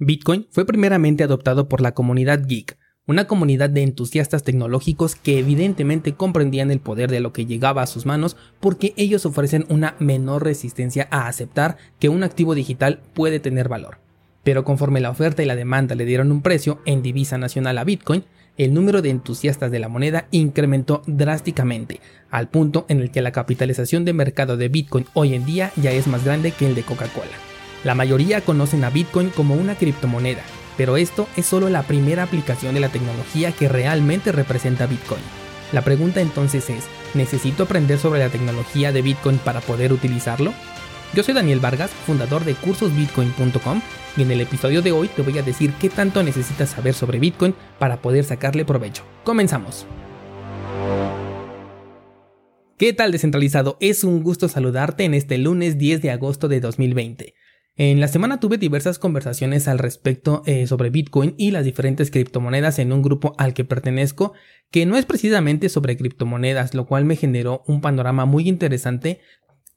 Bitcoin fue primeramente adoptado por la comunidad geek, una comunidad de entusiastas tecnológicos que evidentemente comprendían el poder de lo que llegaba a sus manos porque ellos ofrecen una menor resistencia a aceptar que un activo digital puede tener valor. Pero conforme la oferta y la demanda le dieron un precio en divisa nacional a Bitcoin, el número de entusiastas de la moneda incrementó drásticamente, al punto en el que la capitalización de mercado de Bitcoin hoy en día ya es más grande que el de Coca-Cola. La mayoría conocen a Bitcoin como una criptomoneda, pero esto es solo la primera aplicación de la tecnología que realmente representa Bitcoin. La pregunta entonces es, ¿necesito aprender sobre la tecnología de Bitcoin para poder utilizarlo? Yo soy Daniel Vargas, fundador de cursosbitcoin.com y en el episodio de hoy te voy a decir qué tanto necesitas saber sobre Bitcoin para poder sacarle provecho. Comenzamos. ¿Qué tal descentralizado? Es un gusto saludarte en este lunes 10 de agosto de 2020. En la semana tuve diversas conversaciones al respecto eh, sobre Bitcoin y las diferentes criptomonedas en un grupo al que pertenezco, que no es precisamente sobre criptomonedas, lo cual me generó un panorama muy interesante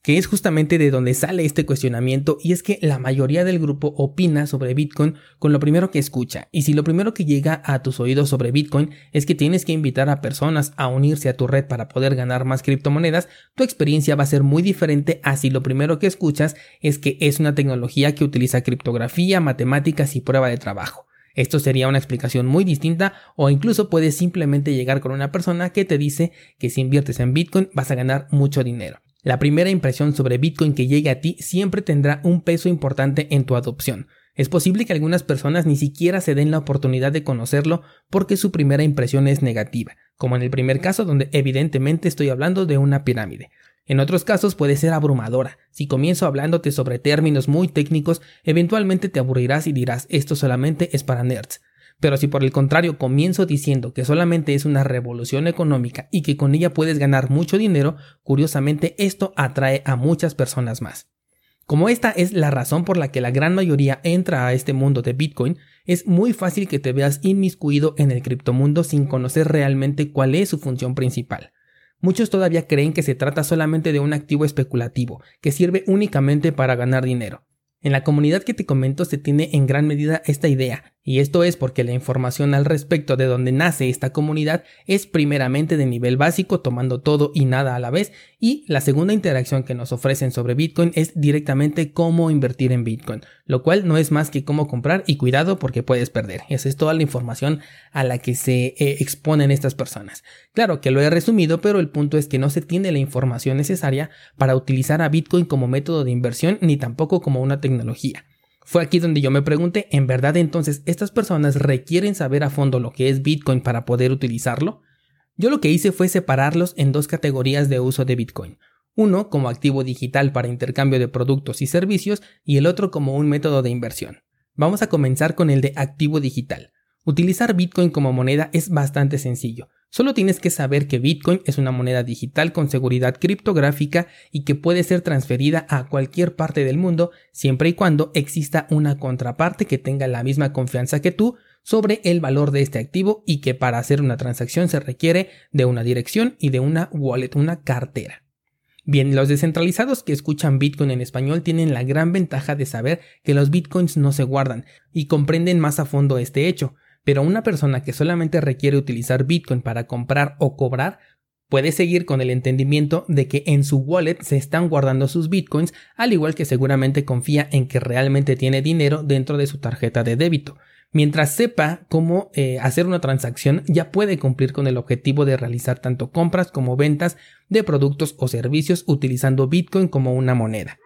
que es justamente de donde sale este cuestionamiento y es que la mayoría del grupo opina sobre Bitcoin con lo primero que escucha y si lo primero que llega a tus oídos sobre Bitcoin es que tienes que invitar a personas a unirse a tu red para poder ganar más criptomonedas, tu experiencia va a ser muy diferente a si lo primero que escuchas es que es una tecnología que utiliza criptografía, matemáticas y prueba de trabajo. Esto sería una explicación muy distinta o incluso puedes simplemente llegar con una persona que te dice que si inviertes en Bitcoin vas a ganar mucho dinero. La primera impresión sobre Bitcoin que llegue a ti siempre tendrá un peso importante en tu adopción. Es posible que algunas personas ni siquiera se den la oportunidad de conocerlo porque su primera impresión es negativa, como en el primer caso donde evidentemente estoy hablando de una pirámide. En otros casos puede ser abrumadora. Si comienzo hablándote sobre términos muy técnicos, eventualmente te aburrirás y dirás esto solamente es para nerds. Pero si por el contrario comienzo diciendo que solamente es una revolución económica y que con ella puedes ganar mucho dinero, curiosamente esto atrae a muchas personas más. Como esta es la razón por la que la gran mayoría entra a este mundo de Bitcoin, es muy fácil que te veas inmiscuido en el criptomundo sin conocer realmente cuál es su función principal. Muchos todavía creen que se trata solamente de un activo especulativo, que sirve únicamente para ganar dinero. En la comunidad que te comento se tiene en gran medida esta idea, y esto es porque la información al respecto de dónde nace esta comunidad es primeramente de nivel básico, tomando todo y nada a la vez, y la segunda interacción que nos ofrecen sobre Bitcoin es directamente cómo invertir en Bitcoin, lo cual no es más que cómo comprar y cuidado porque puedes perder. Esa es toda la información a la que se eh, exponen estas personas. Claro que lo he resumido, pero el punto es que no se tiene la información necesaria para utilizar a Bitcoin como método de inversión ni tampoco como una tecnología. Fue aquí donde yo me pregunté, ¿en verdad entonces estas personas requieren saber a fondo lo que es Bitcoin para poder utilizarlo? Yo lo que hice fue separarlos en dos categorías de uso de Bitcoin. Uno como activo digital para intercambio de productos y servicios y el otro como un método de inversión. Vamos a comenzar con el de activo digital. Utilizar Bitcoin como moneda es bastante sencillo. Solo tienes que saber que Bitcoin es una moneda digital con seguridad criptográfica y que puede ser transferida a cualquier parte del mundo siempre y cuando exista una contraparte que tenga la misma confianza que tú sobre el valor de este activo y que para hacer una transacción se requiere de una dirección y de una wallet, una cartera. Bien, los descentralizados que escuchan Bitcoin en español tienen la gran ventaja de saber que los Bitcoins no se guardan y comprenden más a fondo este hecho, pero una persona que solamente requiere utilizar Bitcoin para comprar o cobrar puede seguir con el entendimiento de que en su wallet se están guardando sus bitcoins, al igual que seguramente confía en que realmente tiene dinero dentro de su tarjeta de débito. Mientras sepa cómo eh, hacer una transacción, ya puede cumplir con el objetivo de realizar tanto compras como ventas de productos o servicios utilizando Bitcoin como una moneda.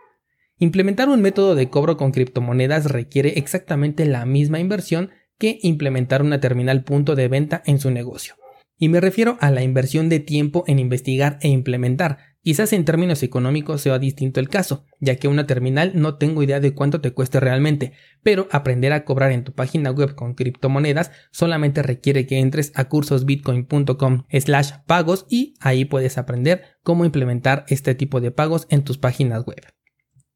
Implementar un método de cobro con criptomonedas requiere exactamente la misma inversión que implementar una terminal punto de venta en su negocio. Y me refiero a la inversión de tiempo en investigar e implementar. Quizás en términos económicos sea distinto el caso, ya que una terminal no tengo idea de cuánto te cueste realmente, pero aprender a cobrar en tu página web con criptomonedas solamente requiere que entres a cursosbitcoin.com slash pagos y ahí puedes aprender cómo implementar este tipo de pagos en tus páginas web.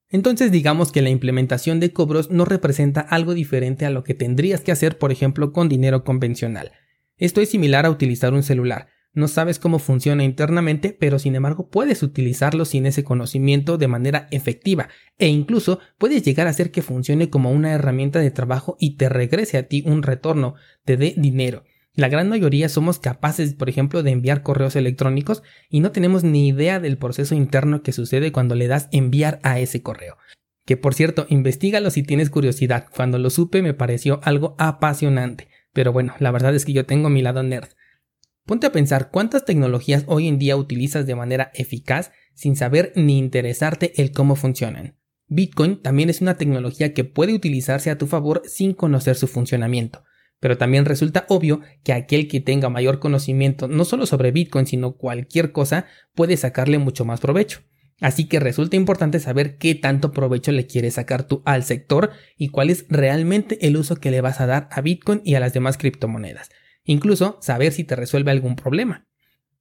Entonces digamos que la implementación de cobros no representa algo diferente a lo que tendrías que hacer por ejemplo con dinero convencional. Esto es similar a utilizar un celular. No sabes cómo funciona internamente, pero sin embargo puedes utilizarlo sin ese conocimiento de manera efectiva e incluso puedes llegar a hacer que funcione como una herramienta de trabajo y te regrese a ti un retorno, te dé dinero. La gran mayoría somos capaces, por ejemplo, de enviar correos electrónicos y no tenemos ni idea del proceso interno que sucede cuando le das enviar a ese correo. Que por cierto, investigalo si tienes curiosidad. Cuando lo supe me pareció algo apasionante. Pero bueno, la verdad es que yo tengo mi lado nerd. Ponte a pensar cuántas tecnologías hoy en día utilizas de manera eficaz sin saber ni interesarte el cómo funcionan. Bitcoin también es una tecnología que puede utilizarse a tu favor sin conocer su funcionamiento. Pero también resulta obvio que aquel que tenga mayor conocimiento no solo sobre Bitcoin, sino cualquier cosa, puede sacarle mucho más provecho. Así que resulta importante saber qué tanto provecho le quieres sacar tú al sector y cuál es realmente el uso que le vas a dar a Bitcoin y a las demás criptomonedas. Incluso saber si te resuelve algún problema.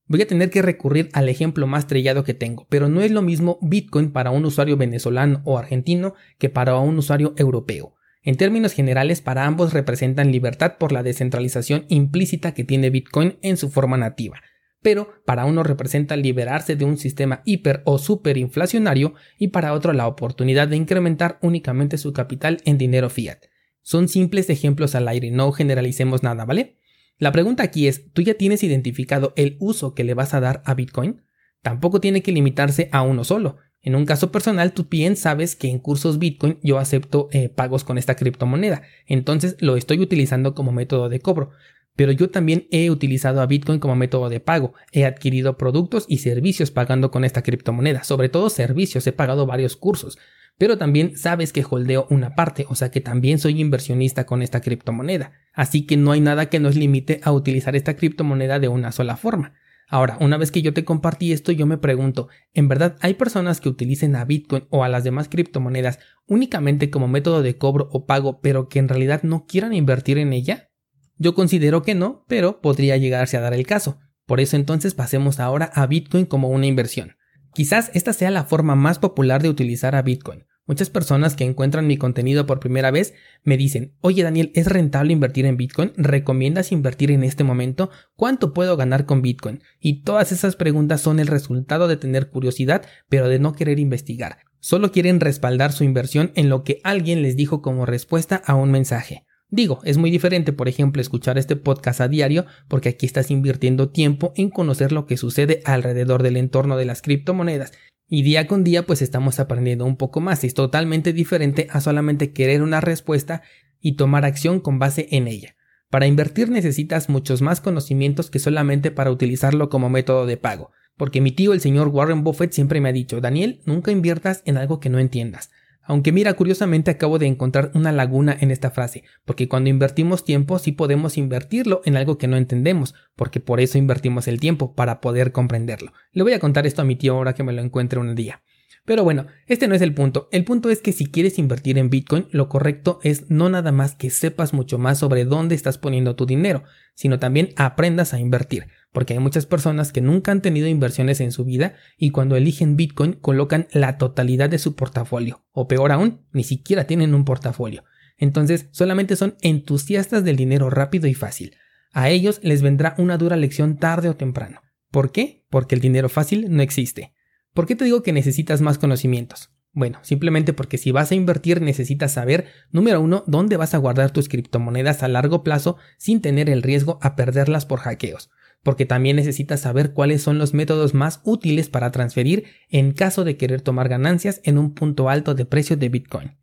Voy a tener que recurrir al ejemplo más trillado que tengo, pero no es lo mismo Bitcoin para un usuario venezolano o argentino que para un usuario europeo. En términos generales, para ambos representan libertad por la descentralización implícita que tiene Bitcoin en su forma nativa, pero para uno representa liberarse de un sistema hiper o superinflacionario y para otro la oportunidad de incrementar únicamente su capital en dinero fiat. Son simples ejemplos al aire, no generalicemos nada, ¿vale? La pregunta aquí es, ¿tú ya tienes identificado el uso que le vas a dar a Bitcoin? Tampoco tiene que limitarse a uno solo. En un caso personal, tú bien sabes que en cursos Bitcoin yo acepto eh, pagos con esta criptomoneda, entonces lo estoy utilizando como método de cobro. Pero yo también he utilizado a Bitcoin como método de pago. He adquirido productos y servicios pagando con esta criptomoneda. Sobre todo servicios, he pagado varios cursos. Pero también sabes que holdeo una parte, o sea que también soy inversionista con esta criptomoneda. Así que no hay nada que nos limite a utilizar esta criptomoneda de una sola forma. Ahora, una vez que yo te compartí esto, yo me pregunto, ¿en verdad hay personas que utilicen a Bitcoin o a las demás criptomonedas únicamente como método de cobro o pago, pero que en realidad no quieran invertir en ella? Yo considero que no, pero podría llegarse a dar el caso. Por eso entonces pasemos ahora a Bitcoin como una inversión. Quizás esta sea la forma más popular de utilizar a Bitcoin. Muchas personas que encuentran mi contenido por primera vez me dicen, oye Daniel, ¿es rentable invertir en Bitcoin? ¿Recomiendas invertir en este momento? ¿Cuánto puedo ganar con Bitcoin? Y todas esas preguntas son el resultado de tener curiosidad, pero de no querer investigar. Solo quieren respaldar su inversión en lo que alguien les dijo como respuesta a un mensaje. Digo, es muy diferente, por ejemplo, escuchar este podcast a diario, porque aquí estás invirtiendo tiempo en conocer lo que sucede alrededor del entorno de las criptomonedas y día con día pues estamos aprendiendo un poco más. Es totalmente diferente a solamente querer una respuesta y tomar acción con base en ella. Para invertir necesitas muchos más conocimientos que solamente para utilizarlo como método de pago. Porque mi tío, el señor Warren Buffett, siempre me ha dicho, Daniel, nunca inviertas en algo que no entiendas. Aunque mira, curiosamente acabo de encontrar una laguna en esta frase, porque cuando invertimos tiempo sí podemos invertirlo en algo que no entendemos, porque por eso invertimos el tiempo, para poder comprenderlo. Le voy a contar esto a mi tío ahora que me lo encuentre un día. Pero bueno, este no es el punto. El punto es que si quieres invertir en Bitcoin, lo correcto es no nada más que sepas mucho más sobre dónde estás poniendo tu dinero, sino también aprendas a invertir, porque hay muchas personas que nunca han tenido inversiones en su vida y cuando eligen Bitcoin colocan la totalidad de su portafolio, o peor aún, ni siquiera tienen un portafolio. Entonces solamente son entusiastas del dinero rápido y fácil. A ellos les vendrá una dura lección tarde o temprano. ¿Por qué? Porque el dinero fácil no existe. ¿Por qué te digo que necesitas más conocimientos? Bueno, simplemente porque si vas a invertir necesitas saber, número uno, dónde vas a guardar tus criptomonedas a largo plazo sin tener el riesgo a perderlas por hackeos. Porque también necesitas saber cuáles son los métodos más útiles para transferir en caso de querer tomar ganancias en un punto alto de precio de Bitcoin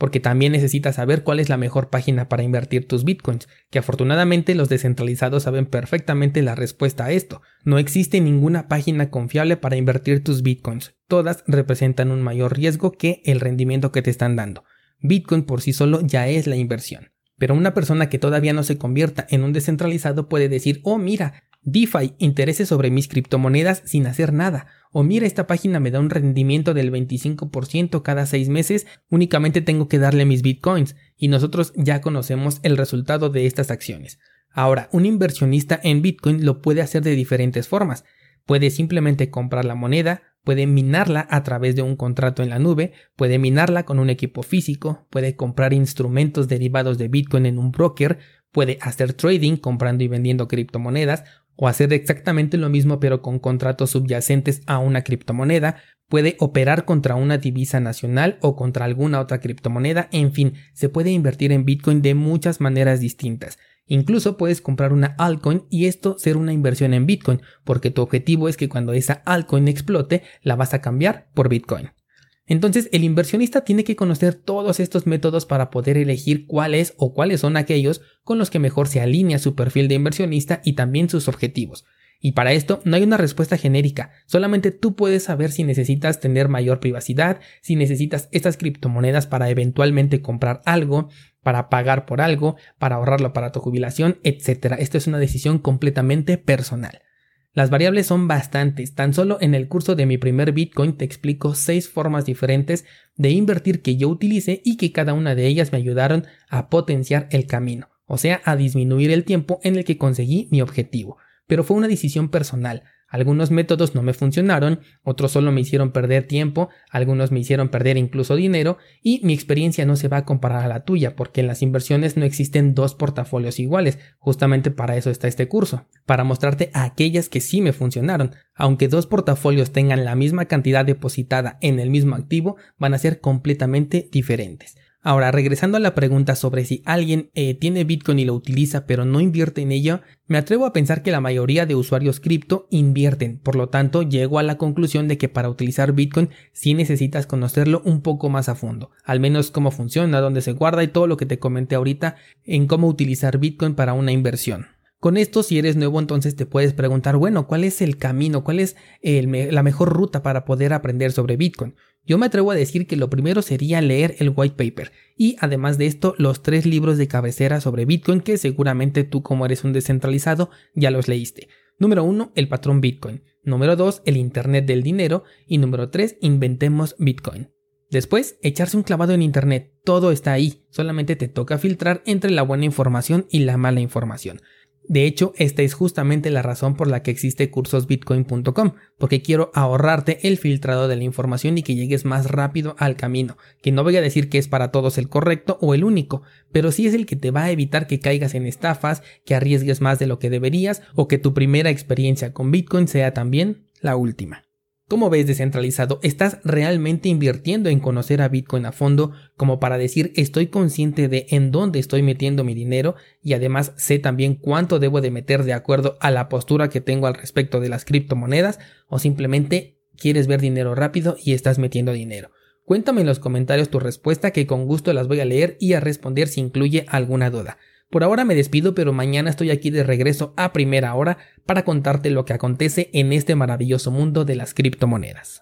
porque también necesitas saber cuál es la mejor página para invertir tus bitcoins, que afortunadamente los descentralizados saben perfectamente la respuesta a esto. No existe ninguna página confiable para invertir tus bitcoins, todas representan un mayor riesgo que el rendimiento que te están dando. Bitcoin por sí solo ya es la inversión. Pero una persona que todavía no se convierta en un descentralizado puede decir, oh mira, DeFi, intereses sobre mis criptomonedas sin hacer nada. O mira, esta página me da un rendimiento del 25% cada 6 meses, únicamente tengo que darle mis bitcoins y nosotros ya conocemos el resultado de estas acciones. Ahora, un inversionista en bitcoin lo puede hacer de diferentes formas. Puede simplemente comprar la moneda, puede minarla a través de un contrato en la nube, puede minarla con un equipo físico, puede comprar instrumentos derivados de Bitcoin en un broker, puede hacer trading comprando y vendiendo criptomonedas o hacer exactamente lo mismo pero con contratos subyacentes a una criptomoneda, puede operar contra una divisa nacional o contra alguna otra criptomoneda, en fin, se puede invertir en Bitcoin de muchas maneras distintas. Incluso puedes comprar una altcoin y esto ser una inversión en Bitcoin, porque tu objetivo es que cuando esa altcoin explote, la vas a cambiar por Bitcoin. Entonces el inversionista tiene que conocer todos estos métodos para poder elegir cuáles o cuáles son aquellos con los que mejor se alinea su perfil de inversionista y también sus objetivos. Y para esto no hay una respuesta genérica, solamente tú puedes saber si necesitas tener mayor privacidad, si necesitas estas criptomonedas para eventualmente comprar algo, para pagar por algo, para ahorrarlo para tu jubilación, etc. Esto es una decisión completamente personal. Las variables son bastantes, tan solo en el curso de mi primer Bitcoin te explico seis formas diferentes de invertir que yo utilicé y que cada una de ellas me ayudaron a potenciar el camino, o sea, a disminuir el tiempo en el que conseguí mi objetivo. Pero fue una decisión personal, algunos métodos no me funcionaron, otros solo me hicieron perder tiempo, algunos me hicieron perder incluso dinero y mi experiencia no se va a comparar a la tuya porque en las inversiones no existen dos portafolios iguales, justamente para eso está este curso, para mostrarte aquellas que sí me funcionaron. Aunque dos portafolios tengan la misma cantidad depositada en el mismo activo, van a ser completamente diferentes. Ahora, regresando a la pregunta sobre si alguien eh, tiene Bitcoin y lo utiliza pero no invierte en ello, me atrevo a pensar que la mayoría de usuarios cripto invierten, por lo tanto llego a la conclusión de que para utilizar Bitcoin sí necesitas conocerlo un poco más a fondo, al menos cómo funciona, dónde se guarda y todo lo que te comenté ahorita en cómo utilizar Bitcoin para una inversión. Con esto, si eres nuevo, entonces te puedes preguntar, bueno, ¿cuál es el camino? ¿Cuál es la mejor ruta para poder aprender sobre Bitcoin? Yo me atrevo a decir que lo primero sería leer el white paper y además de esto los tres libros de cabecera sobre Bitcoin que seguramente tú como eres un descentralizado ya los leíste. Número 1, el patrón Bitcoin. Número 2, el Internet del dinero. Y número 3, inventemos Bitcoin. Después, echarse un clavado en Internet. Todo está ahí, solamente te toca filtrar entre la buena información y la mala información. De hecho, esta es justamente la razón por la que existe cursosbitcoin.com, porque quiero ahorrarte el filtrado de la información y que llegues más rápido al camino, que no voy a decir que es para todos el correcto o el único, pero sí es el que te va a evitar que caigas en estafas, que arriesgues más de lo que deberías o que tu primera experiencia con Bitcoin sea también la última. ¿Cómo ves descentralizado? ¿Estás realmente invirtiendo en conocer a Bitcoin a fondo como para decir estoy consciente de en dónde estoy metiendo mi dinero y además sé también cuánto debo de meter de acuerdo a la postura que tengo al respecto de las criptomonedas o simplemente quieres ver dinero rápido y estás metiendo dinero? Cuéntame en los comentarios tu respuesta que con gusto las voy a leer y a responder si incluye alguna duda. Por ahora me despido, pero mañana estoy aquí de regreso a primera hora para contarte lo que acontece en este maravilloso mundo de las criptomonedas.